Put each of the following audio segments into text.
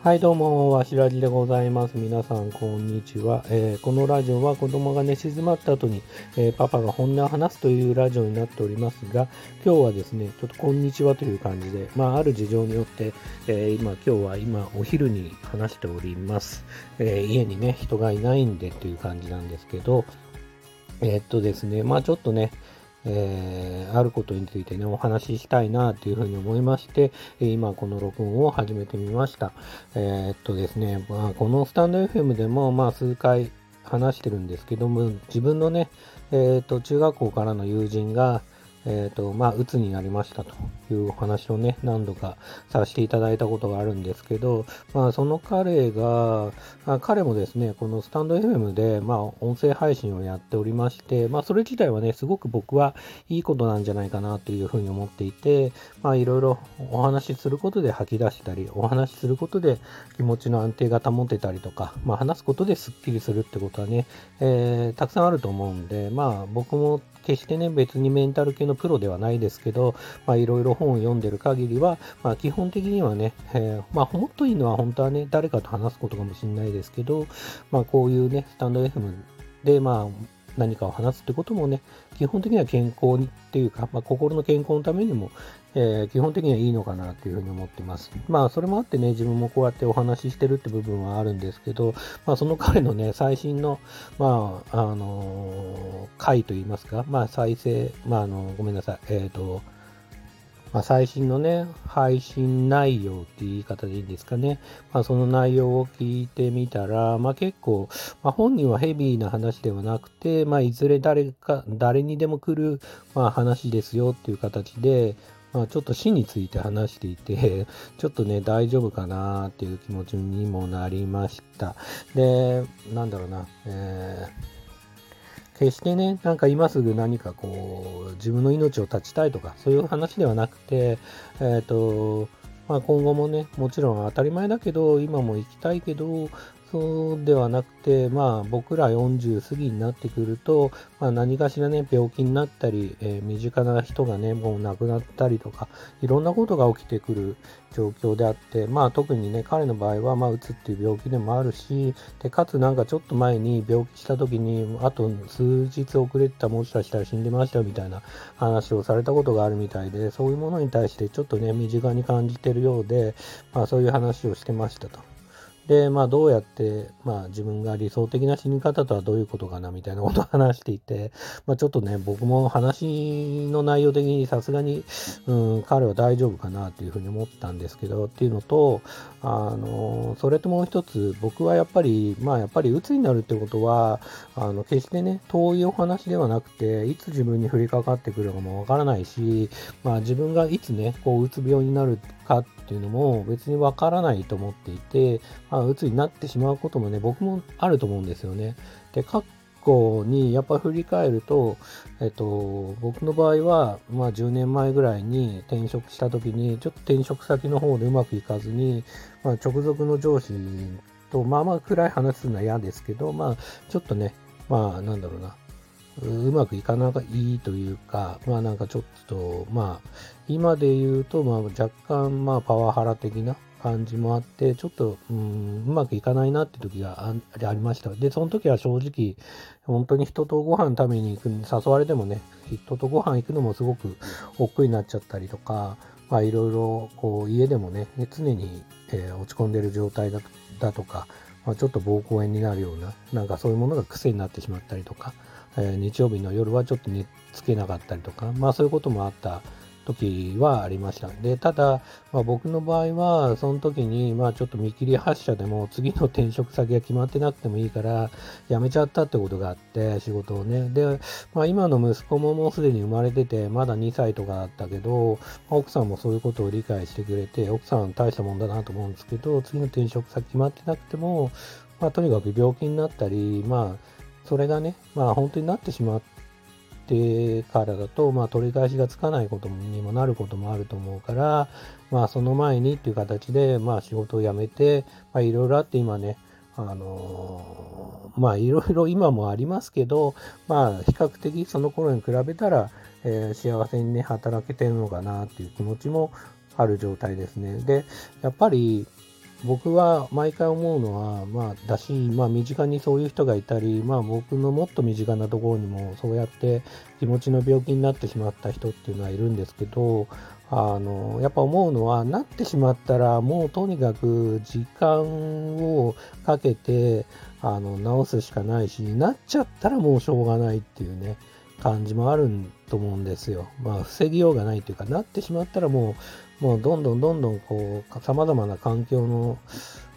はい、どうも、わしらじでございます。皆さん、こんにちは、えーこのラジオは子供が寝静まった後に、えーパパが本音を話すというラジオになっておりますが、今日はですね、ちょっとこんにちはという感じで、まあ、ある事情によって、えー今、今日は今、お昼に話しております。え家にね、人がいないんでという感じなんですけど、えっとですね、まあちょっとね、えーあることについてね、お話ししたいなというふうに思いまして、今この録音を始めてみました。えーっとですね、まあ、このスタンド FM でも、まあ数回話してるんですけども、自分のね、えーっと、中学校からの友人が、えっと、まあ、鬱になりましたというお話をね、何度かさせていただいたことがあるんですけど、まあ、その彼が、あ彼もですね、このスタンド FM で、まあ、音声配信をやっておりまして、まあ、それ自体はね、すごく僕はいいことなんじゃないかなというふうに思っていて、まあ、いろいろお話しすることで吐き出したり、お話しすることで気持ちの安定が保てたりとか、まあ、話すことですっきりするってことはね、えーたくさんあると思うんで、まあ、僕も決してね、別にメンタル系のプロではないですけど、まあ、いろいろ本を読んでる限りは、まあ、基本的にはね、えーまあ、もっといいのは本当はね、誰かと話すことかもしれないですけど、まあ、こういうね、スタンド FM で、まあ、何かを話すってこともね、基本的には健康にっていうか、まあ、心の健康のためにも、えー基本的にはいいのかなというふうに思ってます。まあ、それもあってね、自分もこうやってお話ししてるって部分はあるんですけど、まあ、その彼のね、最新の、まあ、あのー回といいますか、まあ、再生、まあ、あの、ごめんなさい、えっ、と、まあ、最新のね、配信内容っていう言い方でいいんですかね。まあ、その内容を聞いてみたら、まあ、結構、まあ、本人はヘビーな話ではなくて、まあ、いずれ誰か、誰にでも来る、まあ、話ですよっていう形で、まあ、ちょっと死について話していて、ちょっとね、大丈夫かなっていう気持ちにもなりました。で、なんだろうな、えー決してね、なんか今すぐ何かこう、自分の命を絶ちたいとか、そういう話ではなくて、えっ、と、まあ、今後もね、もちろん当たり前だけど、今も行きたいけど、そうではなくて、まあ、僕ら40過ぎになってくると、まあ、何かしらね、病気になったり、えー身近な人がね、もう亡くなったりとか、いろんなことが起きてくる状況であって、まあ、特にね、彼の場合は、まあ、うつっていう病気でもあるし、で、かつなんかちょっと前に病気した時に、あと数日遅れてた、もしかしたら死んでましたみたいな話をされたことがあるみたいで、そういうものに対してちょっとね、身近に感じてるようで、まあ、そういう話をしてましたと。で、まあ、どうやって、まあ、自分が理想的な死に方とはどういうことかな、みたいなことを話していて、まあ、ちょっとね、僕も話の内容的にさすがに、うん、彼は大丈夫かなというふうに思ったんですけど、っていうのと、あの、それともう一つ、僕はやっぱり、まあ、やっぱり鬱になるってことは、あの、決してね、遠いお話ではなくて、いつ自分に降りかかってくるかもわからないし、まあ、自分がいつね、こう、うつ病になるかっていうのも別にわからないと思っていて、まあ、うつになってしまうこともね、僕もあると思うんですよね。で、過去にやっぱ振り返ると、えっと、僕の場合は、まあ10年前ぐらいに転職した時に、ちょっと転職先の方でうまくいかずに、まあ直属の上司と、まあまあ暗い話するのは嫌ですけど、まあちょっとね、まあなんだろうな、うまくいかないというか、まあなんかちょっと、まあ、今で言うと、まあ若干、まあパワハラ的な感じもあって、ちょっと、うん、うまくいかないなって時があありました。で、その時は正直、本当に人とご飯食べに行く、誘われてもね、人とご飯行くのもすごく億劫になっちゃったりとか、まあいろいろ、こう、家でもね、常に、えー落ち込んでる状態だだとか、まあ、ちょっと膀胱炎になるような、なんかそういうものが癖になってしまったりとか、え日曜日の夜はちょっと寝つけなかったりとか、まあそういうこともあった時はありました。で、ただ、まあ、僕の場合は、その時に、まあちょっと見切り発車でも次の転職先が決まってなくてもいいから、辞めちゃったってことがあって、仕事をね。で、まあ今の息子ももうすでに生まれてて、まだ2歳とかだったけど、まあ奥さんもそういうことを理解してくれて、奥さん大したもんだなと思うんですけど、次の転職先決まってなくても、まあとにかく病気になったり、まあ、それがね、まあ本当になってしまってからだと、まあ取り返しがつかないことにもなることもあると思うから、まあその前にっていう形で、まあ仕事を辞めて、まあいろいろあって今ね、あのーまあいろいろ今もありますけど、まあ比較的その頃に比べたら、えー幸せにね、働けてるのかなっていう気持ちもある状態ですね。で、やっぱり、僕は毎回思うのは、まあ、だし、まあ、身近にそういう人がいたり、まあ、僕のもっと身近なところにも、そうやって気持ちの病気になってしまった人っていうのはいるんですけど、あの、やっぱ思うのは、なってしまったら、もうとにかく時間をかけて、あの、治すしかないし、なっちゃったらもうしょうがないっていうね、感じもあると思うんですよ。まあ、防ぎようがないというか、なってしまったらもう、もうどんどんどんどんこう、様々な環境の、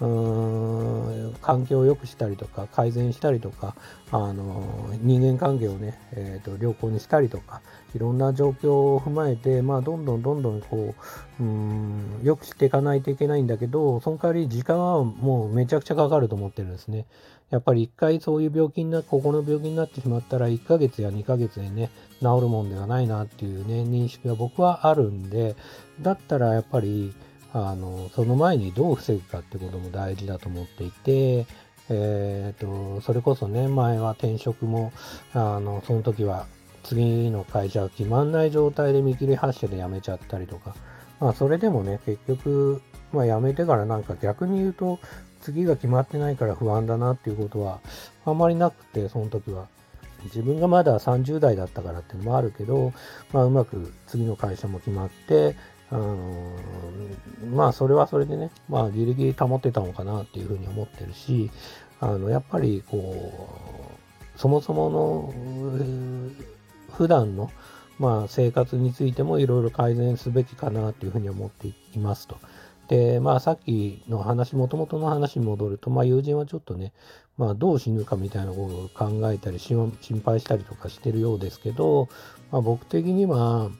うーん環境を良くしたりとか改善したりとかあの人間関係をね、えーと、良好にしたりとかいろんな状況を踏まえて、まあ、どんどんどんどんこううーん良くしていかないといけないんだけどその代わり時間はもうめちゃくちゃかかると思ってるんですね。やっぱり一回そういう病気にな、ここの病気になってしまったら1ヶ月や2ヶ月でね、治るもんではないなっていうね、認識が僕はあるんで、だったらやっぱり、あの、その前にどう防ぐかってことも大事だと思っていて、えっ、ー、と、それこそね、前は転職も、あの、その時は次の会社が決まんない状態で見切り発車で辞めちゃったりとか、まあそれでもね、結局、まあ辞めてからなんか逆に言うと、次が決まってないから不安だなっていうことはあんまりなくて、その時は。自分がまだ30代だったからっていうのもあるけど、まあうまく次の会社も決まって、あのまあそれはそれでね、まあギリギリ保ってたのかなっていうふうに思ってるし、あのやっぱりこう、そもそもの普段のまあ生活についてもいろいろ改善すべきかなというふうに思っていますと。で、まあさっきの話、もともとの話に戻ると、まあ友人はちょっとね、まあどう死ぬかみたいなことを考えたり、心配したりとかしてるようですけど、まあ僕的には、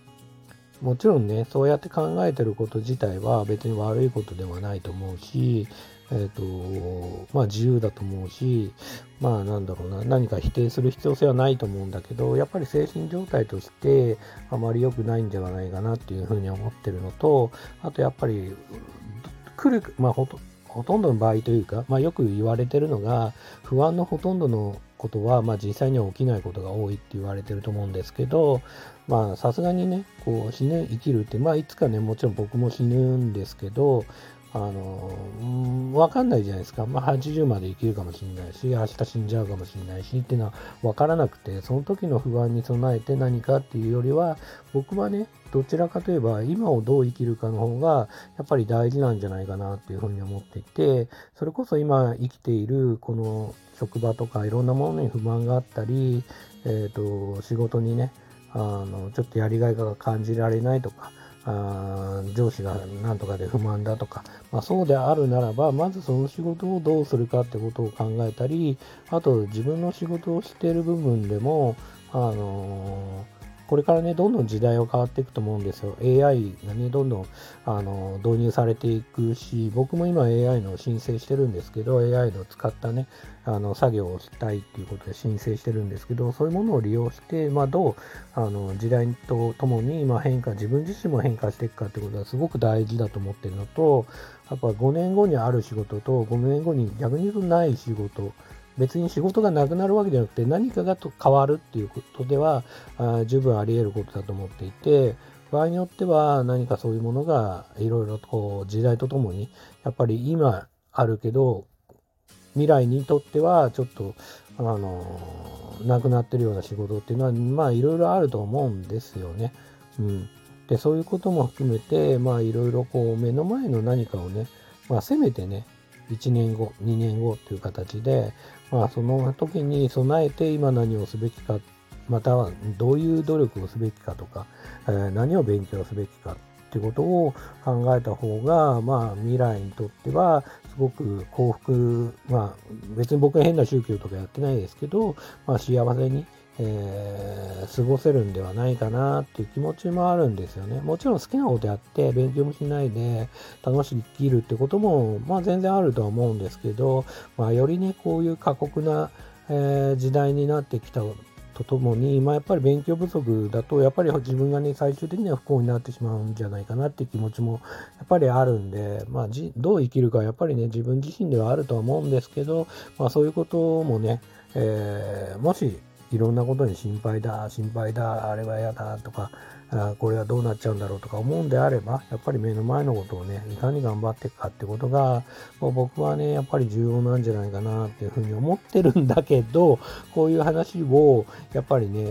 もちろんね、そうやって考えてること自体は別に悪いことではないと思うし、えっ、ー、と、まあ自由だと思うし、まあなんだろうな、何か否定する必要性はないと思うんだけど、やっぱり精神状態としてあまり良くないんではないかなっていうふうに思ってるのと、あとやっぱり、来る、まあほとほとんどの場合というか、まあ、よく言われてるのが、不安のほとんどのことは、まあ、実際には起きないことが多いって言われてると思うんですけど、まあ、さすがにね、こう、死ぬ、生きるって、まあ、いつかね、もちろん僕も死ぬんですけど、あの、わかんないじゃないですか。まあ、80まで生きるかもしれないし、明日死んじゃうかもしれないし、っていうのはわからなくて、その時の不安に備えて何かっていうよりは、僕はね、どちらかといえば、今をどう生きるかの方が、やっぱり大事なんじゃないかなっていうふうに思っていて、それこそ今生きている、この職場とかいろんなものに不満があったり、えっ、ー、と、仕事にね、あの、ちょっとやりがいが感じられないとか、あ上司が何とかで不満だとか、まあ、そうであるならば、まずその仕事をどうするかってことを考えたり、あと自分の仕事をしている部分でも、あのこれからね、どんどん時代は変わっていくと思うんですよ。AI がね、どんどんあの導入されていくし、僕も今 AI の申請してるんですけど、AI の使ったね、あの作業をしたいっていうことで申請してるんですけど、そういうものを利用して、まあ、どうあの時代とともにま変化、自分自身も変化していくかってことはすごく大事だと思ってるのと、やっぱ5年後にある仕事と5年後に逆に言うとない仕事、別に仕事がなくなるわけじゃなくて何かがと変わるっていうことではあ十分あり得ることだと思っていて場合によっては何かそういうものがいろいろと時代とともにやっぱり今あるけど未来にとってはちょっとあのなくなってるような仕事っていうのはまあいろいろあると思うんですよね。うん、でそういうことも含めてまあいろいろこう目の前の何かをねまあせめてね1年後、2年後という形で、まあ、その時に備えて今何をすべきか、またはどういう努力をすべきかとか、えー、何を勉強すべきかっていうことを考えた方が、まあ、未来にとってはすごく幸福、まあ、別に僕は変な宗教とかやってないですけど、まあ、幸せにえー、過ごせるんではないかなっていう気持ちもあるんですよね。もちろん好きなことやって勉強もしないで楽しく生きるってことも、まあ全然あるとは思うんですけど、まあよりね、こういう過酷な、えー、時代になってきたとともに、まあやっぱり勉強不足だと、やっぱり自分がね、最終的には不幸になってしまうんじゃないかなっていう気持ちもやっぱりあるんで、まあじどう生きるかやっぱりね、自分自身ではあるとは思うんですけど、まあそういうこともね、えー、もしいろんなことに心配だ、心配だ、あれは嫌だとか、あこれはどうなっちゃうんだろうとか思うんであれば、やっぱり目の前のことをね、いかに頑張っていくかってことが、もう僕はね、やっぱり重要なんじゃないかなっていうふうに思ってるんだけど、こういう話を、やっぱりね、え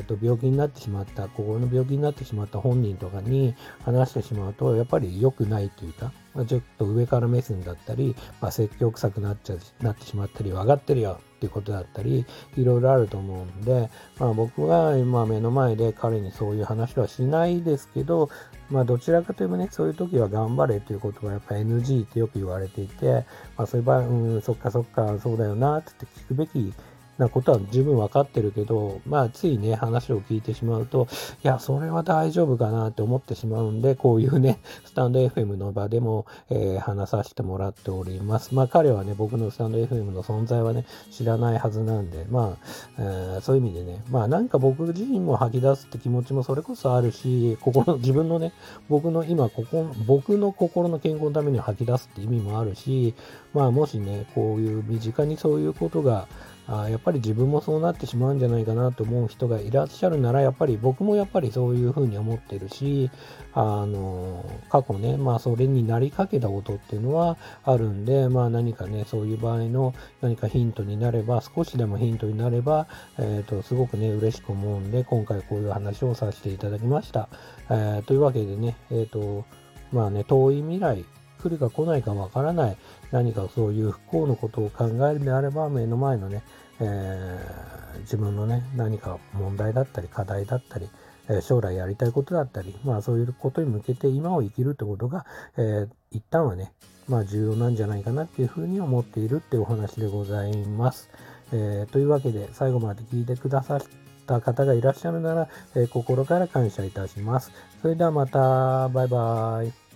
ー、と病気になってしまった、心の病気になってしまった本人とかに話してしまうと、やっぱり良くないというか、ちょっと上から目線だったり、まあ、説教臭くなっちゃなってしまったり、分かってるよ。ってことだったり、いろいろあると思うんで、まあ、僕は今目の前で彼にそういう話はしないですけど、まあ、どちらかといえばね、そういう時は頑張れということはやっぱ NG ってよく言われていて、まあ、そういう場合、うん、そっかそっか、そうだよなって聞くべきなことは十分分かってるけど、まあ、ついね、話を聞いてしまうと、いや、それは大丈夫かなって思ってしまうんで、こういうね、スタンド FM の場でも、えー、話させてもらっております。まあ、彼はね、僕のスタンド FM の存在はね、知らないはずなんで、まあ、えー、そういう意味でね、まあ、なんか僕自身も吐き出すって気持ちもそれこそあるし、心の、自分のね、僕の今、ここ、僕の心の健康のために吐き出すって意味もあるし、まあ、もしね、こういう身近にそういうことが、あやっぱり自分もそうなってしまうんじゃないかなと思う人がいらっしゃるなら、やっぱり僕もやっぱりそういうふうに思ってるし、あの、過去ね、まあそれになりかけたことっていうのはあるんで、まあ何かね、そういう場合の何かヒントになれば、少しでもヒントになれば、えっ、ー、と、すごくね、嬉しく思うんで、今回こういう話をさせていただきました。えー、というわけでね、えっ、ー、と、まあね、遠い未来、来るか来ないかわからない何かそういう不幸のことを考えるであれば目の前のね、えー、自分のね何か問題だったり課題だったり、え将来やりたいことだったり、まあそういうことに向けて今を生きるってことが、えー、一旦はね、まあ重要なんじゃないかなっていうふうに思っているってお話でございます。えー、というわけで最後まで聞いてくださった方がいらっしゃるなら、えー、心から感謝いたします。それではまた、バイバイ。